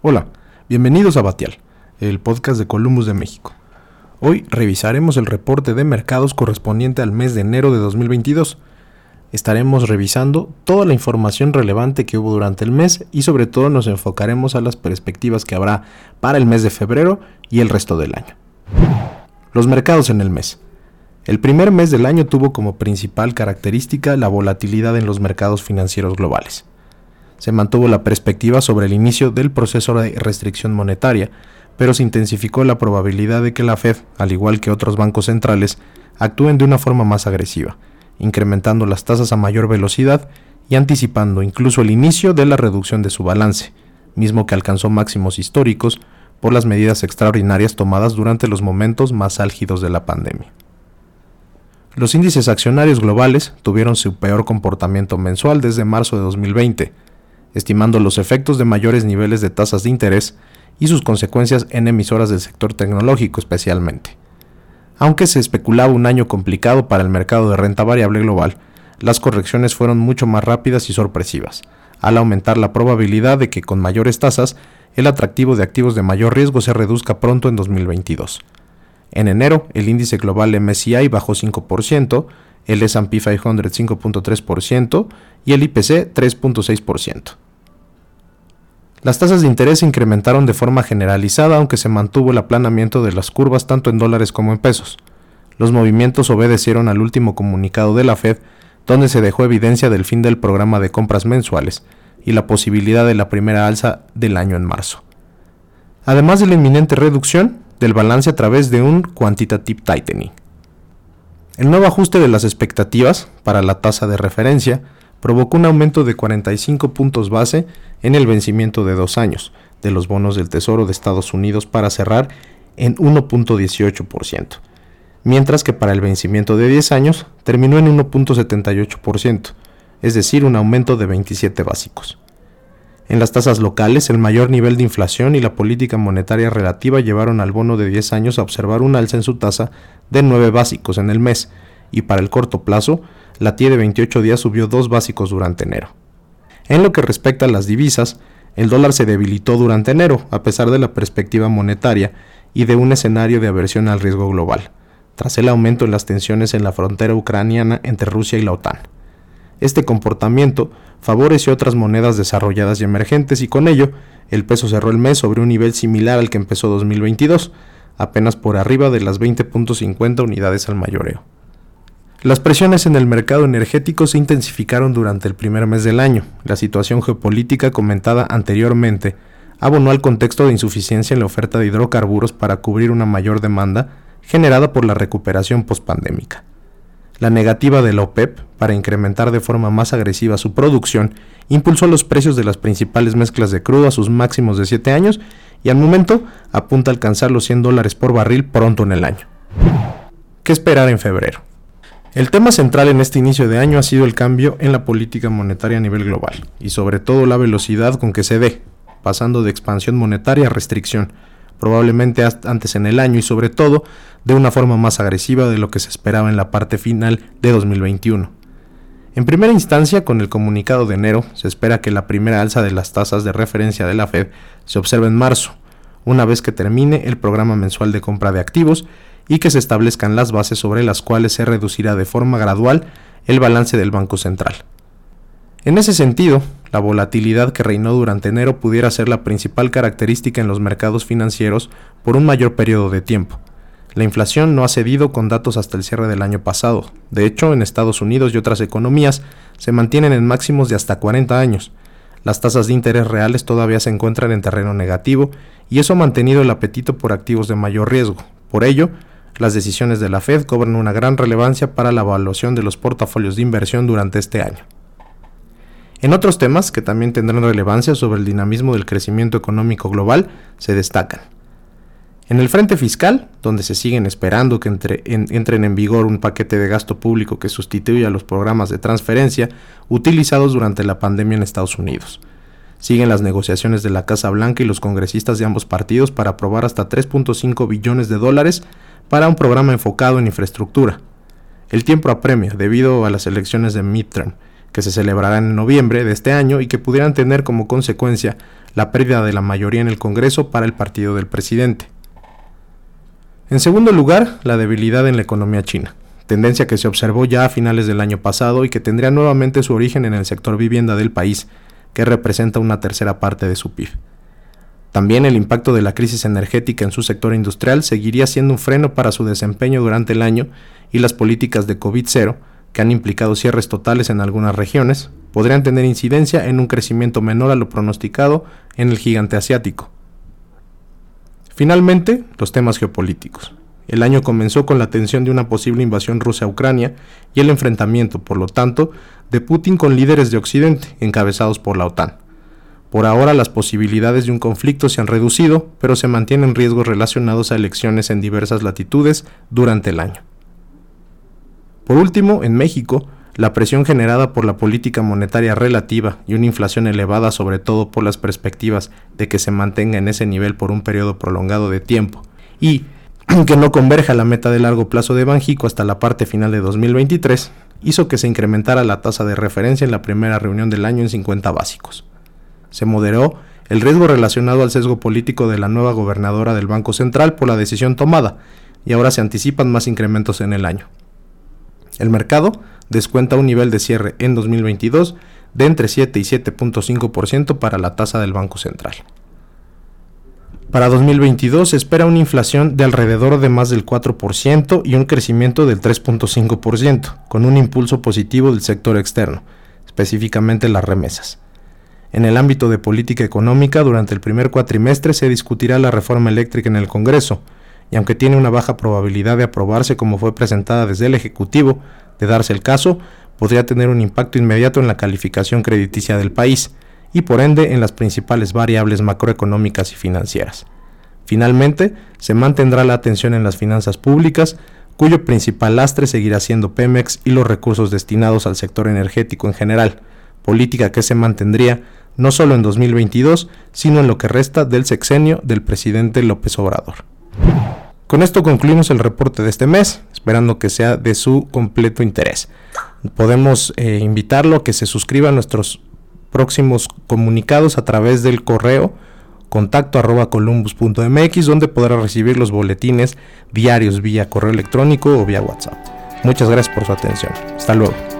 Hola, bienvenidos a Batial, el podcast de Columbus de México. Hoy revisaremos el reporte de mercados correspondiente al mes de enero de 2022. Estaremos revisando toda la información relevante que hubo durante el mes y sobre todo nos enfocaremos a las perspectivas que habrá para el mes de febrero y el resto del año. Los mercados en el mes. El primer mes del año tuvo como principal característica la volatilidad en los mercados financieros globales. Se mantuvo la perspectiva sobre el inicio del proceso de restricción monetaria, pero se intensificó la probabilidad de que la Fed, al igual que otros bancos centrales, actúen de una forma más agresiva, incrementando las tasas a mayor velocidad y anticipando incluso el inicio de la reducción de su balance, mismo que alcanzó máximos históricos por las medidas extraordinarias tomadas durante los momentos más álgidos de la pandemia. Los índices accionarios globales tuvieron su peor comportamiento mensual desde marzo de 2020, estimando los efectos de mayores niveles de tasas de interés y sus consecuencias en emisoras del sector tecnológico especialmente. Aunque se especulaba un año complicado para el mercado de renta variable global, las correcciones fueron mucho más rápidas y sorpresivas, al aumentar la probabilidad de que con mayores tasas el atractivo de activos de mayor riesgo se reduzca pronto en 2022. En enero, el índice global MSCI bajó 5%, el S&P 500 5.3% y el IPC 3.6%. Las tasas de interés se incrementaron de forma generalizada aunque se mantuvo el aplanamiento de las curvas tanto en dólares como en pesos. Los movimientos obedecieron al último comunicado de la Fed, donde se dejó evidencia del fin del programa de compras mensuales y la posibilidad de la primera alza del año en marzo. Además de la inminente reducción, del balance a través de un quantitative tightening. El nuevo ajuste de las expectativas para la tasa de referencia provocó un aumento de 45 puntos base en el vencimiento de dos años de los bonos del Tesoro de Estados Unidos para cerrar en 1.18%, mientras que para el vencimiento de 10 años terminó en 1.78%, es decir, un aumento de 27 básicos. En las tasas locales, el mayor nivel de inflación y la política monetaria relativa llevaron al bono de 10 años a observar un alza en su tasa de 9 básicos en el mes, y para el corto plazo, la TIE de 28 días subió 2 básicos durante enero. En lo que respecta a las divisas, el dólar se debilitó durante enero, a pesar de la perspectiva monetaria y de un escenario de aversión al riesgo global, tras el aumento en las tensiones en la frontera ucraniana entre Rusia y la OTAN. Este comportamiento favoreció otras monedas desarrolladas y emergentes y con ello el peso cerró el mes sobre un nivel similar al que empezó 2022, apenas por arriba de las 20.50 unidades al mayoreo. Las presiones en el mercado energético se intensificaron durante el primer mes del año. La situación geopolítica comentada anteriormente abonó al contexto de insuficiencia en la oferta de hidrocarburos para cubrir una mayor demanda generada por la recuperación postpandémica. La negativa de la OPEP para incrementar de forma más agresiva su producción impulsó los precios de las principales mezclas de crudo a sus máximos de 7 años y al momento apunta a alcanzar los 100 dólares por barril pronto en el año. ¿Qué esperar en febrero? El tema central en este inicio de año ha sido el cambio en la política monetaria a nivel global y sobre todo la velocidad con que se dé, pasando de expansión monetaria a restricción, probablemente antes en el año y sobre todo de una forma más agresiva de lo que se esperaba en la parte final de 2021. En primera instancia, con el comunicado de enero, se espera que la primera alza de las tasas de referencia de la Fed se observe en marzo, una vez que termine el programa mensual de compra de activos y que se establezcan las bases sobre las cuales se reducirá de forma gradual el balance del Banco Central. En ese sentido, la volatilidad que reinó durante enero pudiera ser la principal característica en los mercados financieros por un mayor periodo de tiempo. La inflación no ha cedido con datos hasta el cierre del año pasado. De hecho, en Estados Unidos y otras economías se mantienen en máximos de hasta 40 años. Las tasas de interés reales todavía se encuentran en terreno negativo y eso ha mantenido el apetito por activos de mayor riesgo. Por ello, las decisiones de la Fed cobran una gran relevancia para la evaluación de los portafolios de inversión durante este año. En otros temas que también tendrán relevancia sobre el dinamismo del crecimiento económico global se destacan. En el frente fiscal, donde se siguen esperando que entren en vigor un paquete de gasto público que sustituya los programas de transferencia utilizados durante la pandemia en Estados Unidos. Siguen las negociaciones de la Casa Blanca y los congresistas de ambos partidos para aprobar hasta 3.5 billones de dólares para un programa enfocado en infraestructura. El tiempo apremia debido a las elecciones de midterm que se celebrarán en noviembre de este año y que pudieran tener como consecuencia la pérdida de la mayoría en el Congreso para el partido del presidente. En segundo lugar, la debilidad en la economía china, tendencia que se observó ya a finales del año pasado y que tendría nuevamente su origen en el sector vivienda del país, que representa una tercera parte de su PIB. También el impacto de la crisis energética en su sector industrial seguiría siendo un freno para su desempeño durante el año y las políticas de COVID-0, que han implicado cierres totales en algunas regiones, podrían tener incidencia en un crecimiento menor a lo pronosticado en el gigante asiático. Finalmente, los temas geopolíticos. El año comenzó con la tensión de una posible invasión rusa a Ucrania y el enfrentamiento, por lo tanto, de Putin con líderes de Occidente, encabezados por la OTAN. Por ahora las posibilidades de un conflicto se han reducido, pero se mantienen riesgos relacionados a elecciones en diversas latitudes durante el año. Por último, en México, la presión generada por la política monetaria relativa y una inflación elevada sobre todo por las perspectivas de que se mantenga en ese nivel por un periodo prolongado de tiempo y que no converja la meta de largo plazo de Banjico hasta la parte final de 2023, hizo que se incrementara la tasa de referencia en la primera reunión del año en 50 básicos. Se moderó el riesgo relacionado al sesgo político de la nueva gobernadora del Banco Central por la decisión tomada, y ahora se anticipan más incrementos en el año. El mercado descuenta un nivel de cierre en 2022 de entre 7 y 7.5% para la tasa del Banco Central. Para 2022 se espera una inflación de alrededor de más del 4% y un crecimiento del 3.5%, con un impulso positivo del sector externo, específicamente las remesas. En el ámbito de política económica, durante el primer cuatrimestre se discutirá la reforma eléctrica en el Congreso, y aunque tiene una baja probabilidad de aprobarse como fue presentada desde el Ejecutivo, de darse el caso, podría tener un impacto inmediato en la calificación crediticia del país y por ende en las principales variables macroeconómicas y financieras. Finalmente, se mantendrá la atención en las finanzas públicas, cuyo principal lastre seguirá siendo Pemex y los recursos destinados al sector energético en general, política que se mantendría no solo en 2022, sino en lo que resta del sexenio del presidente López Obrador. Con esto concluimos el reporte de este mes, esperando que sea de su completo interés. Podemos eh, invitarlo a que se suscriba a nuestros próximos comunicados a través del correo contacto arroba columbus.mx donde podrá recibir los boletines diarios vía correo electrónico o vía WhatsApp. Muchas gracias por su atención. Hasta luego.